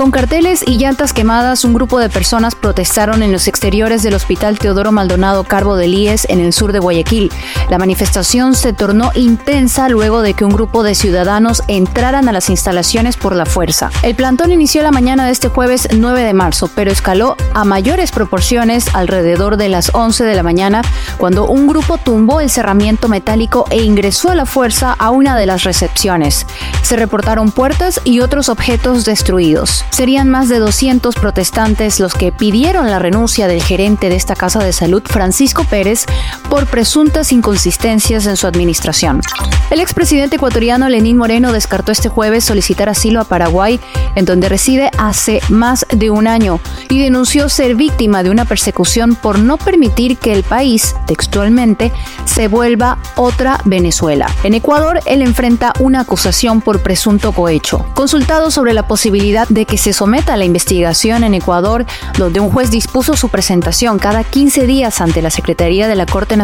Con carteles y llantas quemadas, un grupo de personas protestaron en los exteriores del Hospital Teodoro Maldonado Carbo de Líes en el sur de Guayaquil. La manifestación se tornó intensa luego de que un grupo de ciudadanos entraran a las instalaciones por la fuerza. El plantón inició la mañana de este jueves 9 de marzo, pero escaló a mayores proporciones alrededor de las 11 de la mañana cuando un grupo tumbó el cerramiento metálico e ingresó a la fuerza a una de las recepciones. Se reportaron puertas y otros objetos destruidos. Serían más de 200 protestantes los que pidieron la renuncia del gerente de esta casa de salud, Francisco Pérez, por presuntas inconsistencias en su administración. El expresidente ecuatoriano Lenín Moreno descartó este jueves solicitar asilo a Paraguay, en donde reside hace más de un año, y denunció ser víctima de una persecución por no permitir que el país, textualmente, se vuelva otra Venezuela. En Ecuador, él enfrenta una acusación por presunto cohecho. Consultado sobre la posibilidad de que se someta a la investigación en Ecuador, donde un juez dispuso su presentación cada 15 días ante la Secretaría de la Corte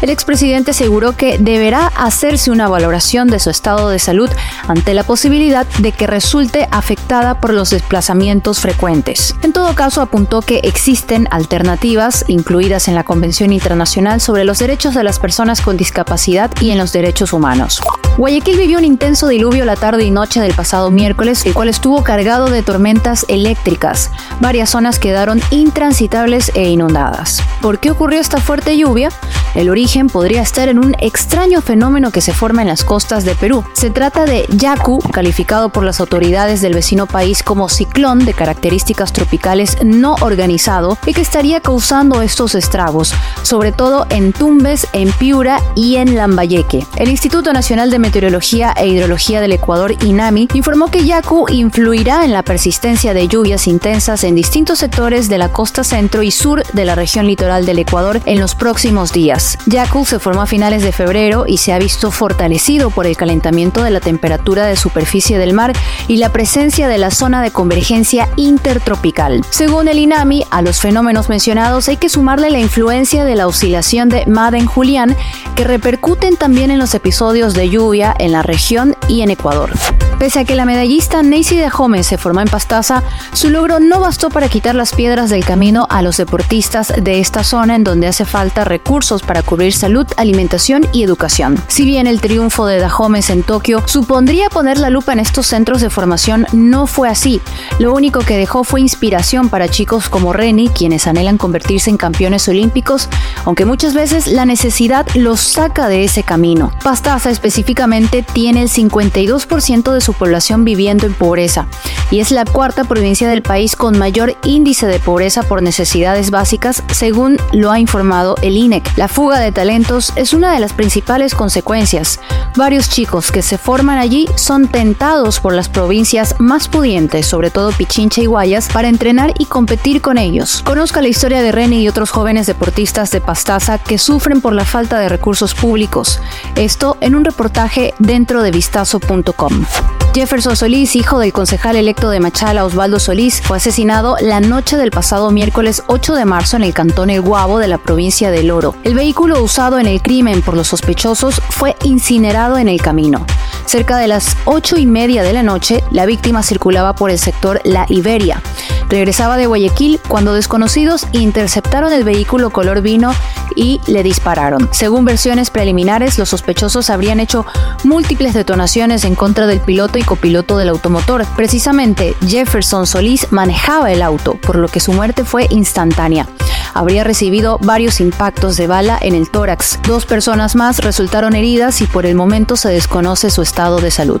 El expresidente aseguró que deberá hacerse una valoración de su estado de salud ante la posibilidad de que resulte afectada por los desplazamientos frecuentes. En todo caso, apuntó que existen alternativas incluidas en la Convención Internacional sobre los Derechos de las Personas con Discapacidad y en los Derechos Humanos. Guayaquil vivió un intenso diluvio la tarde y noche del pasado miércoles, el cual estuvo cargado de tormentas eléctricas. Varias zonas quedaron intransitables e inundadas. ¿Por qué ocurrió esta fuerte lluvia? El origen podría estar en un extraño fenómeno que se forma en las costas de Perú. Se trata de Yaku, calificado por las autoridades del vecino país como ciclón de características tropicales no organizado y que estaría causando estos estragos, sobre todo en Tumbes, en Piura y en Lambayeque. El Instituto Nacional de Meteorología e Hidrología del Ecuador, INAMI, informó que Yaku influirá en la persistencia de lluvias intensas en distintos sectores de la costa centro y sur de la región litoral del Ecuador en los próximos días. Yaku se formó a finales de febrero y se ha visto fortalecido por el calentamiento de la temperatura de superficie del mar y la presencia de la zona de convergencia intertropical. Según el INAMI, a los fenómenos mencionados hay que sumarle la influencia de la oscilación de Madden-Julián que repercuten también en los episodios de lluvia en la región y en Ecuador. Pese a que la medallista Nancy de se formó en Pastaza, su logro no bastó para quitar las piedras del camino a los deportistas de esta zona en donde hace falta recursos para cubrir salud, alimentación y educación. Si bien el triunfo de Dahomes en Tokio supondría poner la lupa en estos centros de formación, no fue así. Lo único que dejó fue inspiración para chicos como Reni, quienes anhelan convertirse en campeones olímpicos, aunque muchas veces la necesidad los saca de ese camino. Pastaza específicamente tiene el 52% de su población viviendo en pobreza y es la cuarta provincia del país con mayor índice de pobreza por necesidades básicas, según lo ha informado el INEC. La fuga de talentos es una de las principales consecuencias. Varios chicos que se forman allí son tentados por las provincias más pudientes, sobre todo Pichincha y Guayas, para entrenar y competir con ellos. Conozca la historia de Reni y otros jóvenes deportistas de Pastaza que sufren por la falta de recursos públicos. Esto en un reportaje dentro de vistazo.com. Jefferson Solís, hijo del concejal electo de Machala, Osvaldo Solís, fue asesinado la noche del pasado miércoles 8 de marzo en el cantón El Guabo de la provincia del Oro. El vehículo usado en el crimen por los sospechosos fue incinerado en el camino. Cerca de las ocho y media de la noche, la víctima circulaba por el sector La Iberia. Regresaba de Guayaquil cuando desconocidos interceptaron el vehículo color vino y le dispararon. Según versiones preliminares, los sospechosos habrían hecho múltiples detonaciones en contra del piloto y copiloto del automotor. Precisamente, Jefferson Solís manejaba el auto, por lo que su muerte fue instantánea. Habría recibido varios impactos de bala en el tórax. Dos personas más resultaron heridas y por el momento se desconoce su estado de salud.